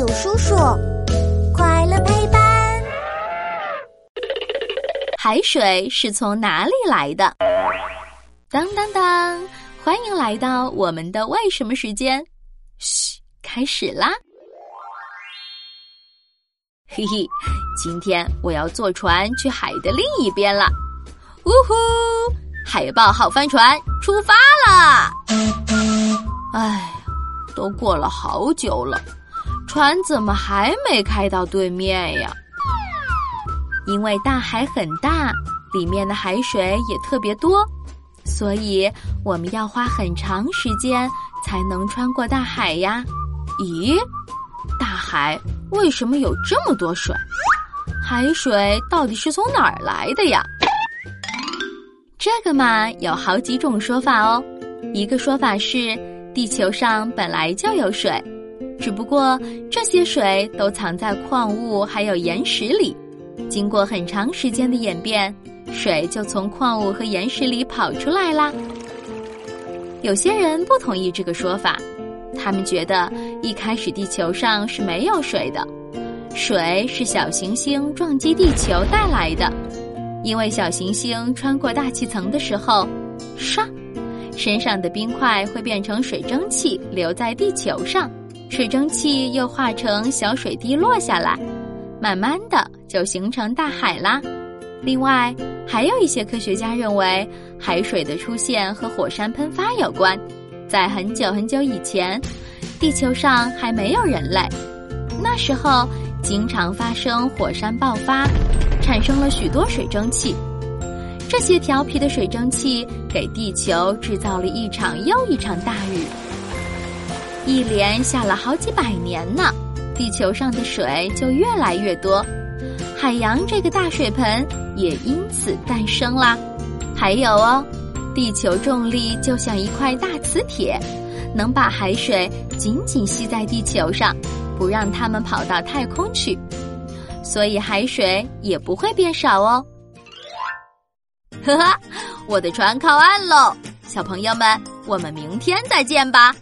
有叔叔，快乐陪伴。海水是从哪里来的？当当当！欢迎来到我们的为什么时间。嘘，开始啦！嘿嘿，今天我要坐船去海的另一边了。呜呼！海豹号帆船出发了。哎，都过了好久了，船怎么还没开到对面呀？因为大海很大，里面的海水也特别多。所以我们要花很长时间才能穿过大海呀！咦，大海为什么有这么多水？海水到底是从哪儿来的呀？这个嘛，有好几种说法哦。一个说法是，地球上本来就有水，只不过这些水都藏在矿物还有岩石里，经过很长时间的演变。水就从矿物和岩石里跑出来啦。有些人不同意这个说法，他们觉得一开始地球上是没有水的，水是小行星撞击地球带来的。因为小行星穿过大气层的时候，唰，身上的冰块会变成水蒸气留在地球上，水蒸气又化成小水滴落下来，慢慢的就形成大海啦。另外，还有一些科学家认为，海水的出现和火山喷发有关。在很久很久以前，地球上还没有人类，那时候经常发生火山爆发，产生了许多水蒸气。这些调皮的水蒸气给地球制造了一场又一场大雨，一连下了好几百年呢，地球上的水就越来越多。海洋这个大水盆也因此诞生啦。还有哦，地球重力就像一块大磁铁，能把海水紧紧吸在地球上，不让它们跑到太空去，所以海水也不会变少哦。呵呵，我的船靠岸喽，小朋友们，我们明天再见吧。